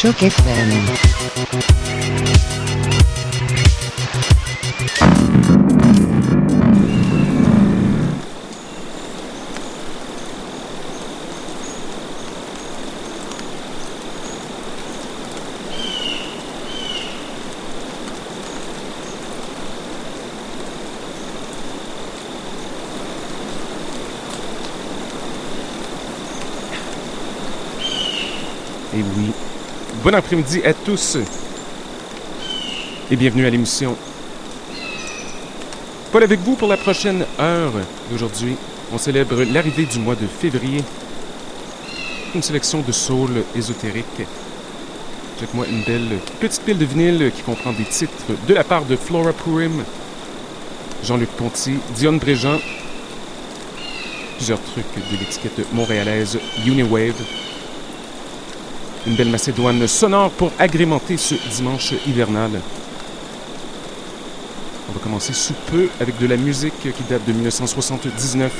Shook FM. Bon après-midi à tous. Et bienvenue à l'émission. Paul avec vous pour la prochaine heure d'aujourd'hui. On célèbre l'arrivée du mois de février. Une sélection de soul ésotérique. Avec moi une belle petite pile de vinyle qui comprend des titres de la part de Flora Purim, Jean-Luc Ponty, Dionne Bréjean, plusieurs trucs de l'étiquette montréalaise Uniwave, une belle Macédoine sonore pour agrémenter ce dimanche hivernal. On va commencer sous peu avec de la musique qui date de 1979.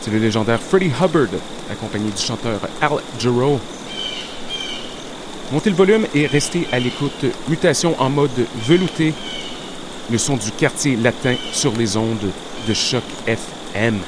C'est le légendaire Freddie Hubbard, accompagné du chanteur Al Jarreau. Montez le volume et restez à l'écoute. Mutation en mode velouté. Le son du quartier latin sur les ondes de choc FM.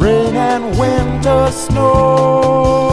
rain and winter snow.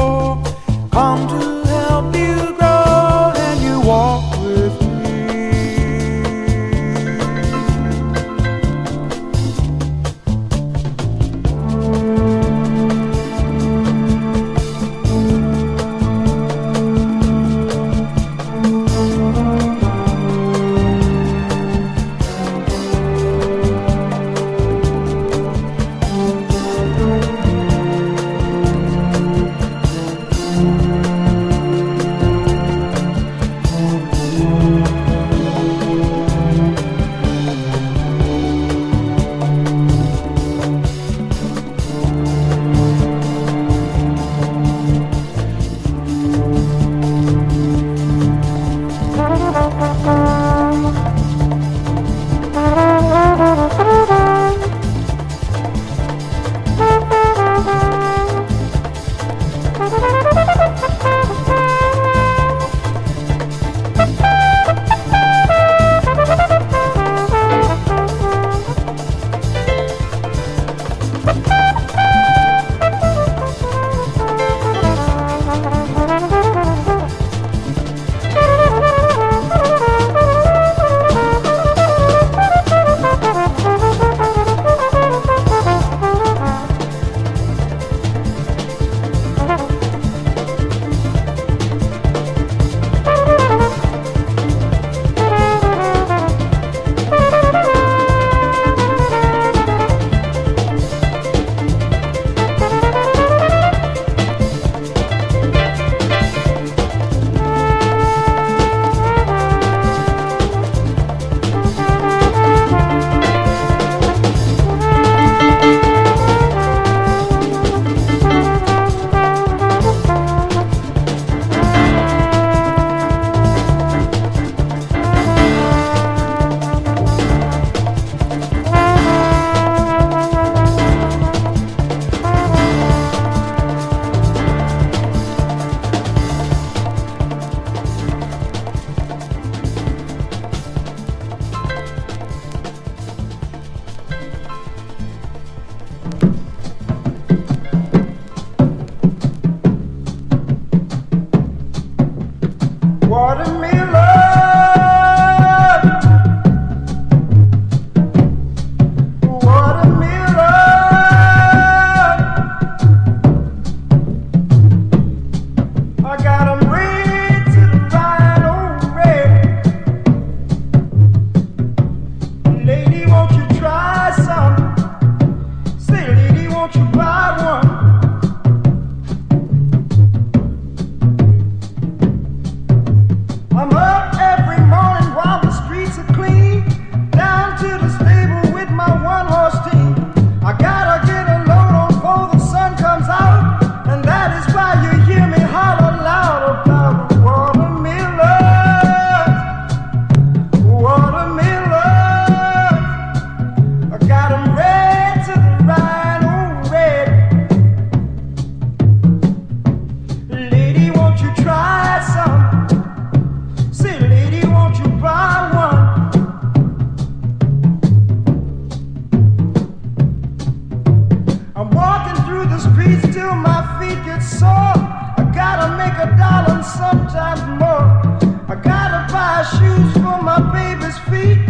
till my feet get sore. I gotta make a dollar and sometimes more. I gotta buy shoes for my baby's feet.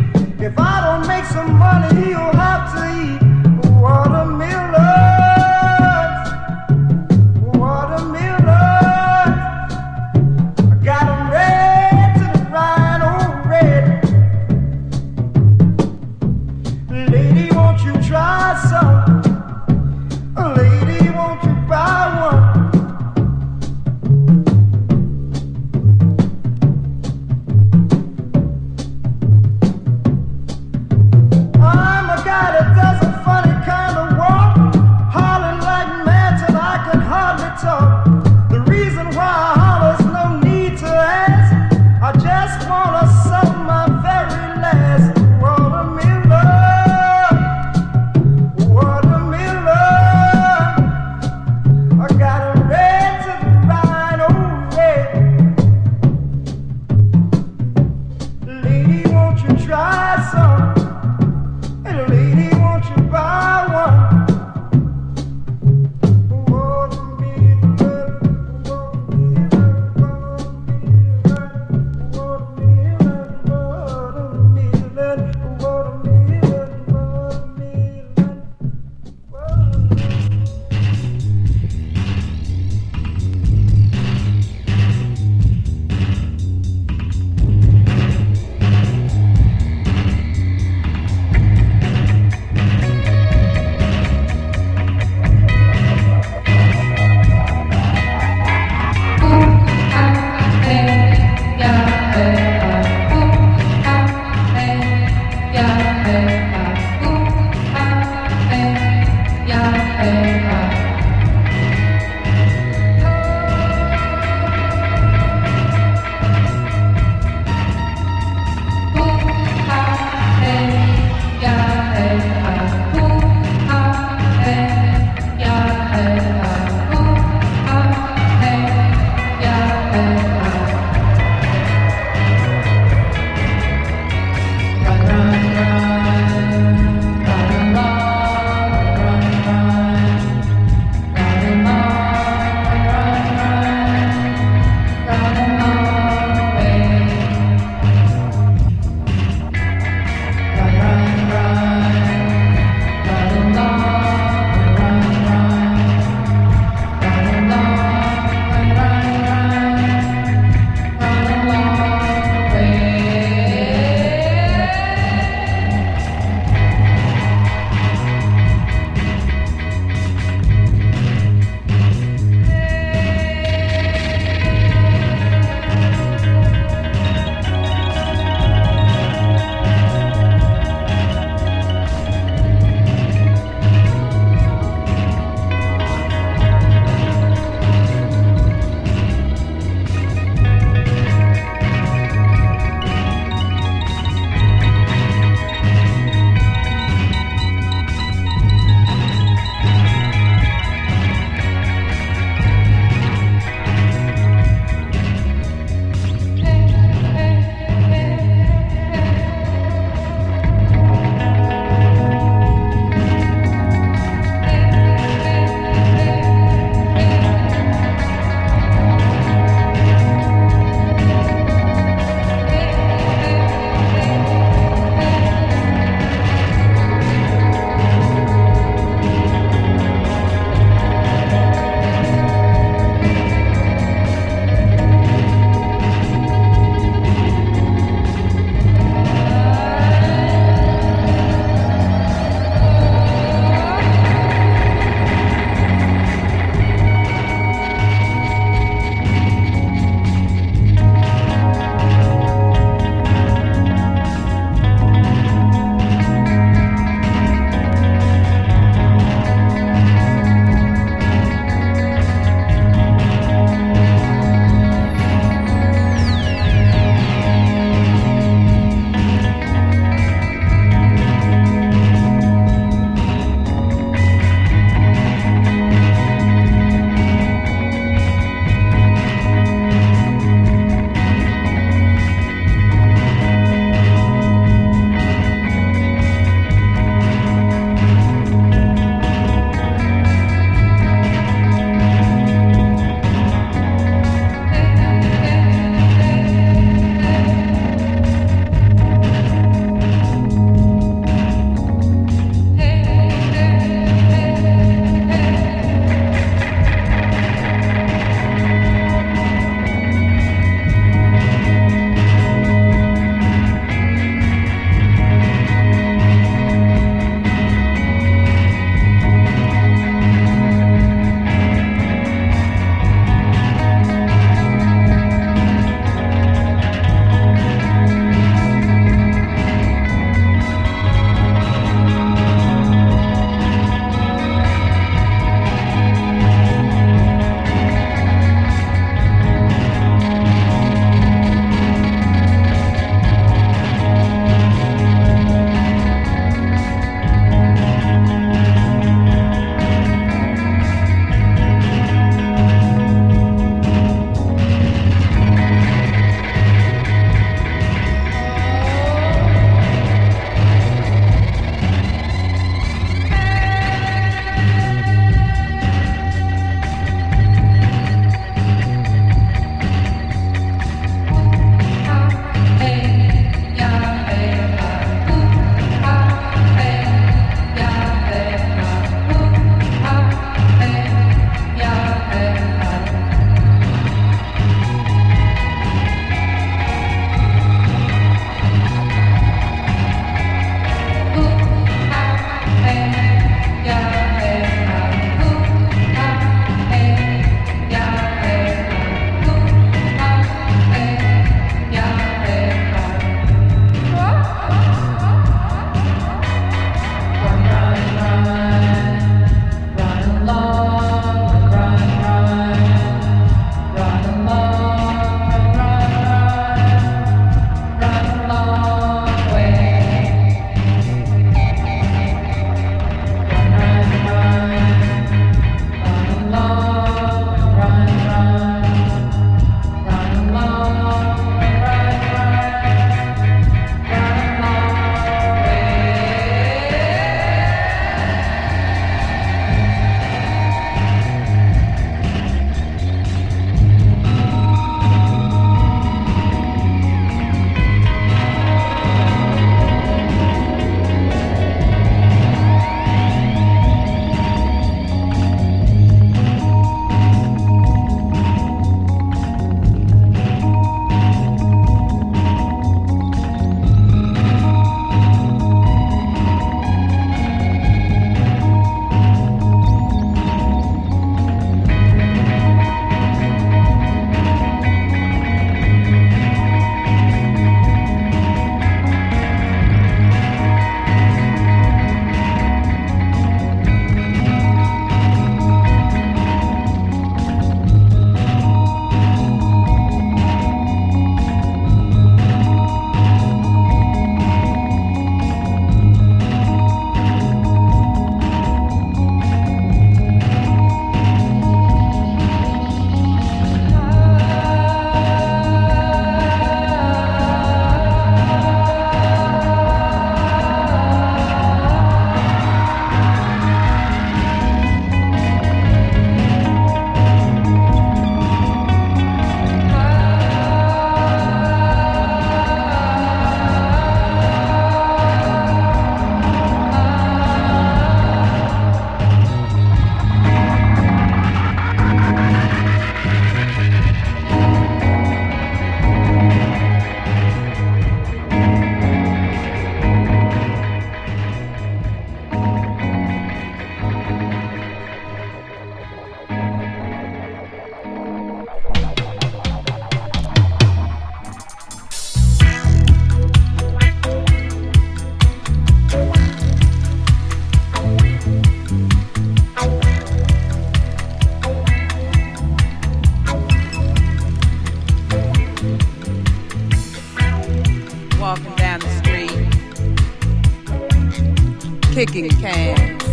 Kicking cans,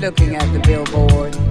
looking at the billboard.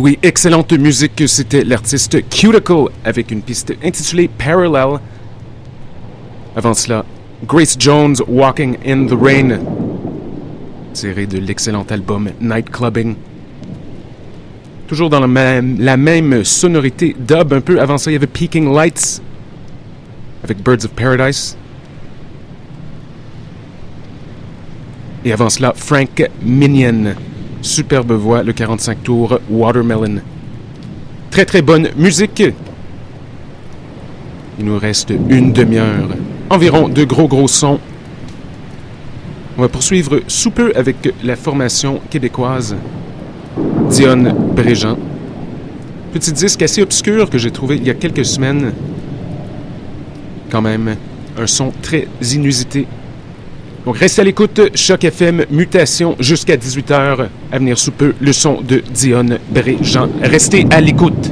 Oui, excellente musique, c'était l'artiste Cuticle avec une piste intitulée Parallel. Avant cela, Grace Jones Walking in the Rain, tiré de l'excellent album Night Clubbing. Toujours dans la même, la même sonorité dub, un peu avant ça, il y avait Peaking Lights avec Birds of Paradise. Et avant cela, Frank Minion. Superbe voix, le 45 tours Watermelon. Très très bonne musique. Il nous reste une demi-heure. Environ de gros gros sons. On va poursuivre sous peu avec la formation québécoise Dionne Bréjean. Petit disque assez obscur que j'ai trouvé il y a quelques semaines. Quand même, un son très inusité. Donc restez à l'écoute, Choc FM, mutation jusqu'à 18h. À venir sous peu, le son de Dionne Bréjean. Restez à l'écoute.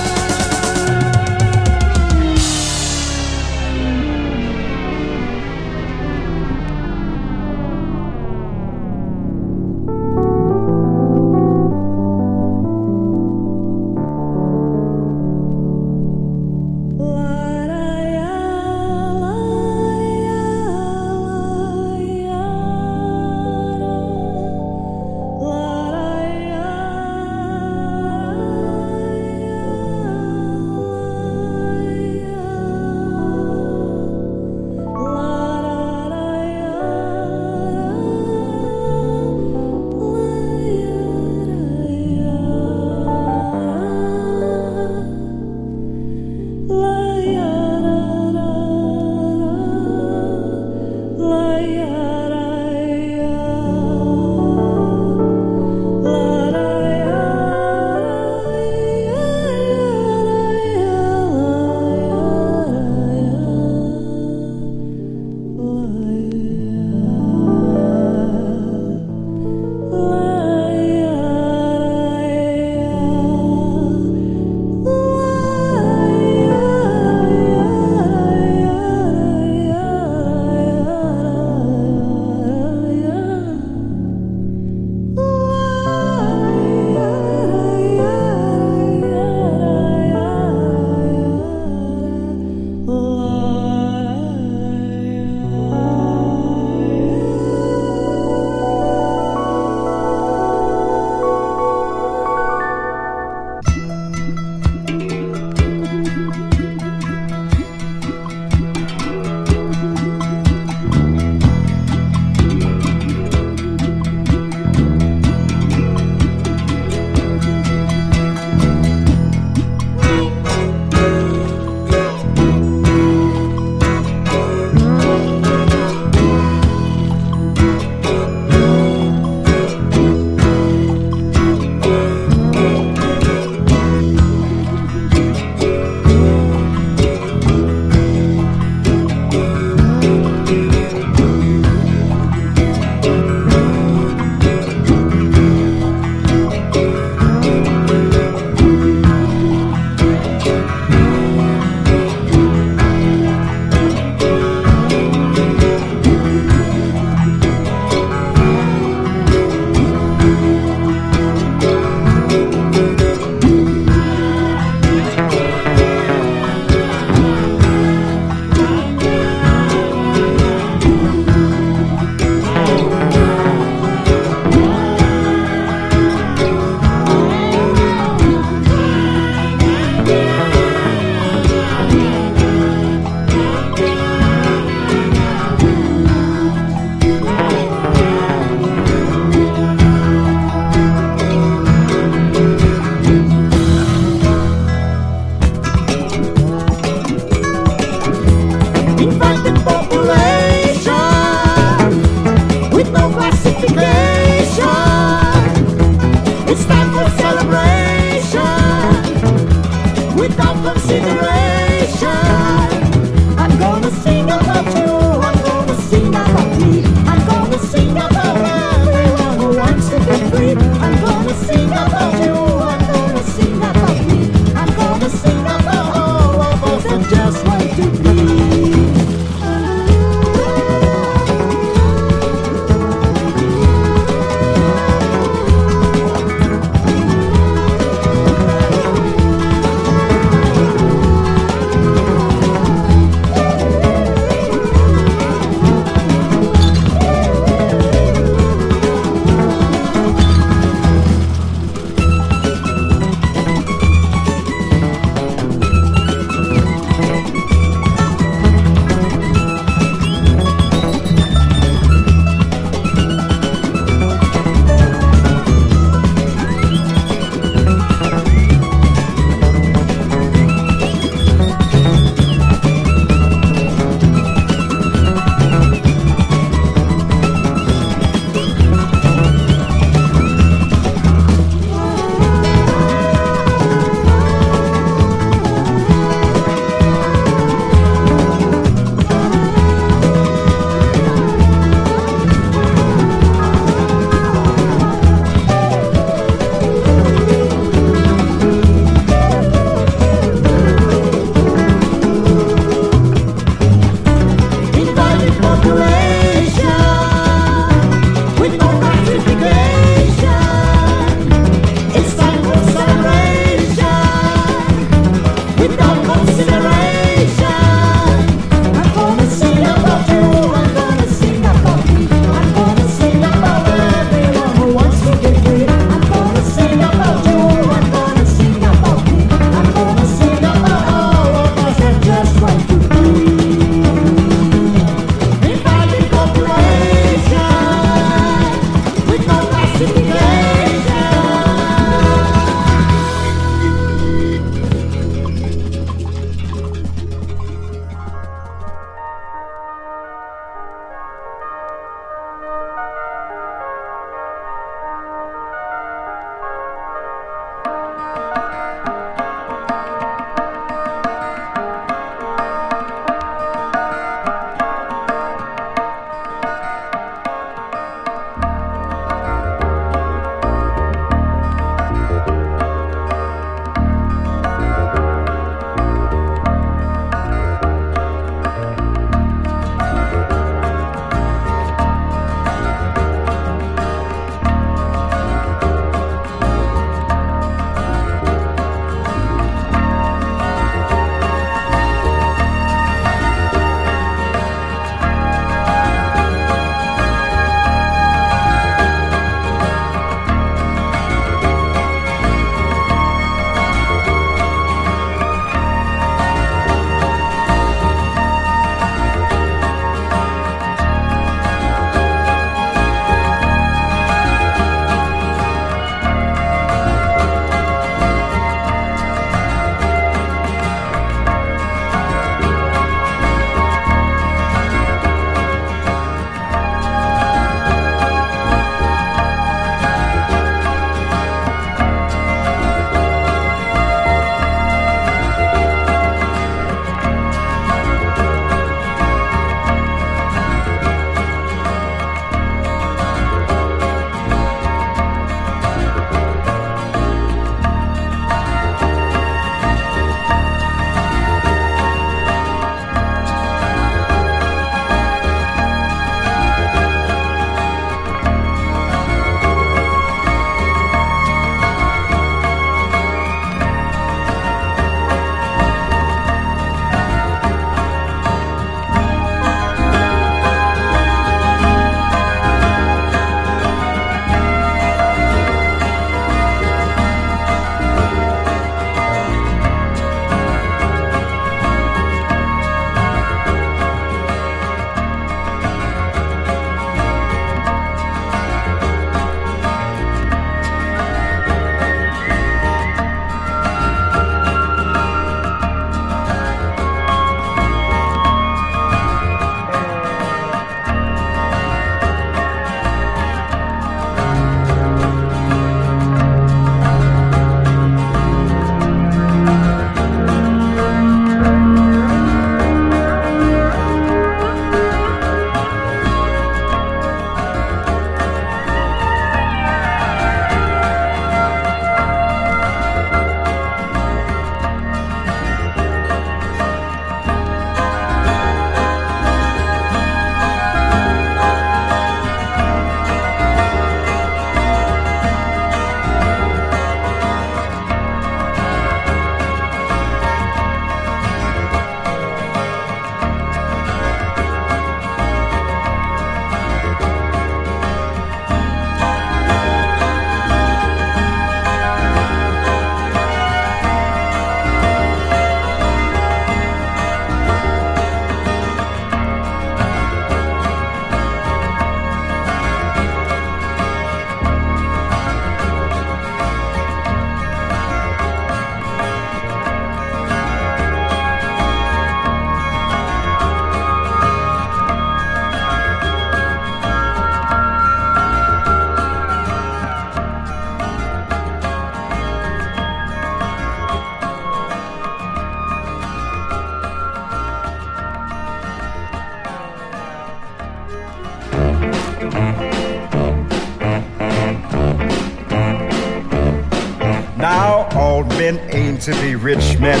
To be rich men,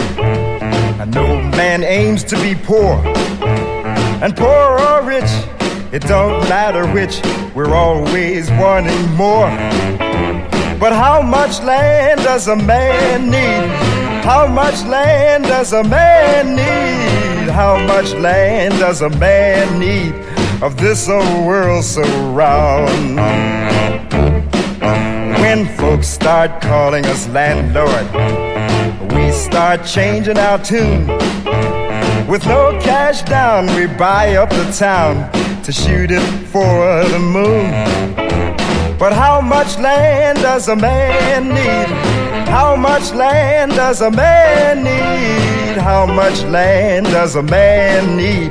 and no man aims to be poor. And poor or rich, it don't matter which, we're always wanting more. But how much land does a man need? How much land does a man need? How much land does a man need of this old world so round? When folks start calling us landlord, start changing our tune. With no cash down, we buy up the town to shoot it for the moon. But how much land does a man need? How much land does a man need? How much land does a man need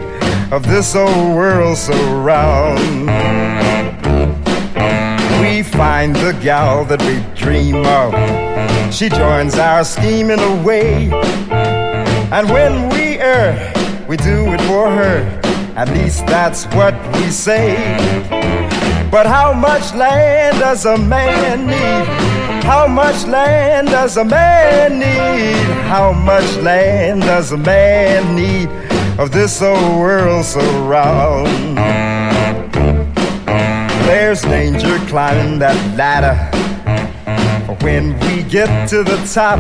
of this old world so round? We find the gal that we dream of. She joins our scheme in a way. And when we err, we do it for her. At least that's what we say. But how much land does a man need? How much land does a man need? How much land does a man need of this old world so round? There's danger climbing that ladder. When we get to the top,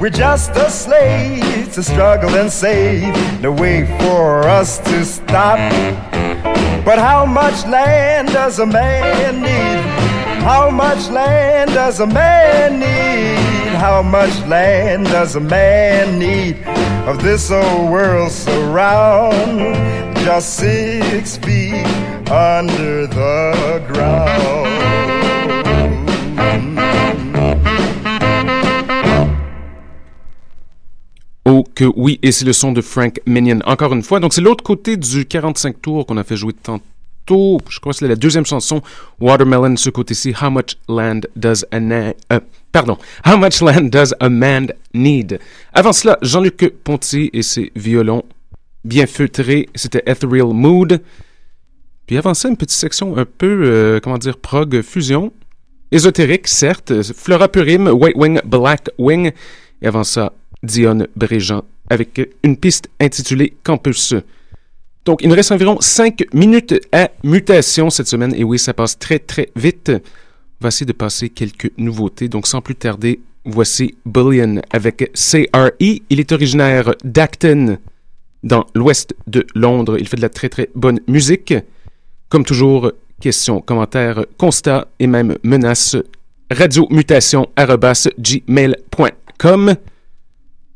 we're just a slave to struggle and save. No way for us to stop. But how much land does a man need? How much land does a man need? How much land does a man need of this old world surround? Just six feet under the ground. Oh que oui, et c'est le son de Frank Minion. Encore une fois, donc c'est l'autre côté du 45 tours qu'on a fait jouer tantôt. Je crois que c'est la deuxième chanson, Watermelon, ce côté-ci, How Much Land Does a Na- euh, How Much Land Does a Man Need? Avant cela, Jean-Luc Ponty et ses violons bien feutrés, c'était Ethereal Mood. Puis avant ça, une petite section un peu, euh, comment dire, prog fusion. Ésotérique, certes. Flora Purim, White Wing, Black Wing. Et avant ça, Dionne Bréjean avec une piste intitulée Campus. Donc, il nous reste environ 5 minutes à mutation cette semaine. Et oui, ça passe très, très vite. On va essayer de passer quelques nouveautés. Donc, sans plus tarder, voici Bullion avec CRE. Il est originaire d'Acton, dans l'ouest de Londres. Il fait de la très, très bonne musique. Comme toujours, questions, commentaires, constats et même menaces. radiomutation.gmail.com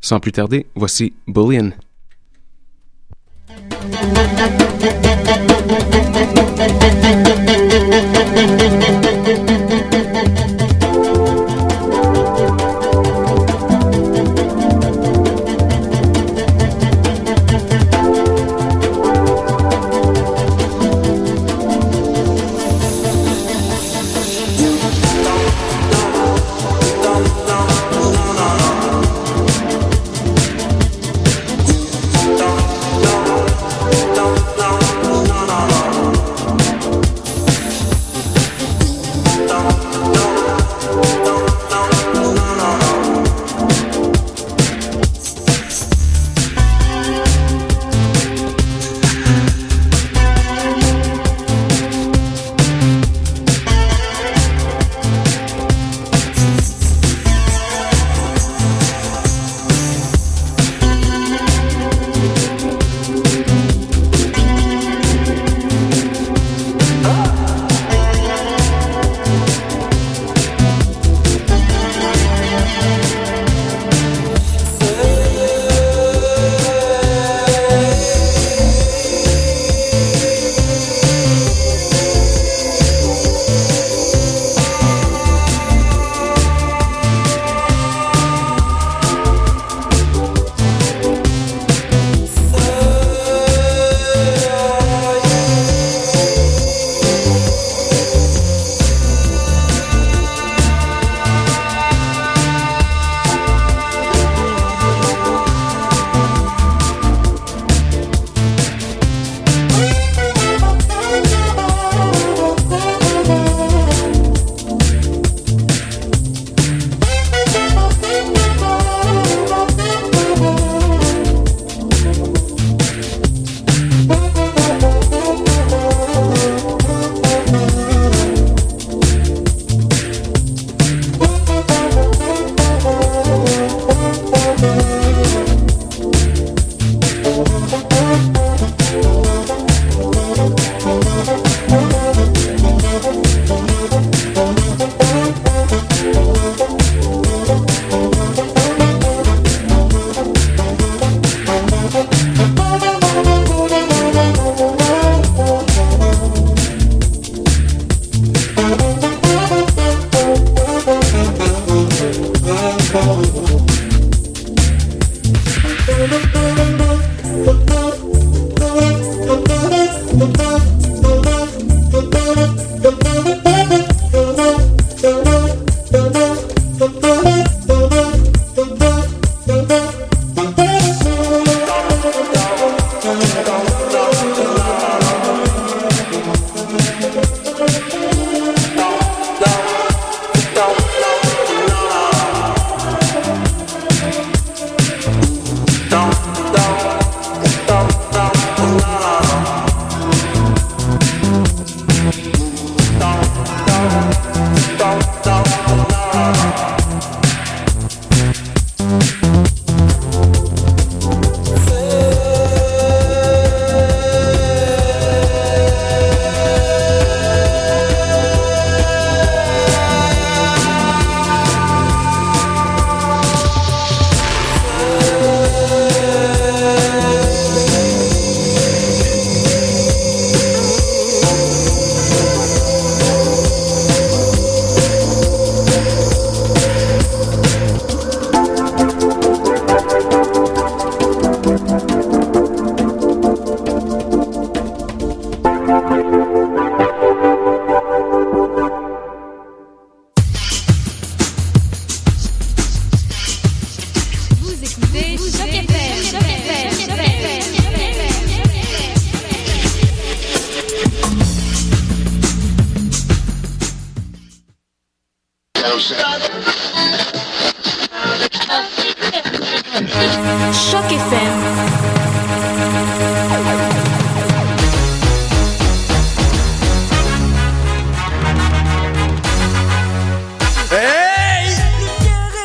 Sans plus tarder, voici Bullion.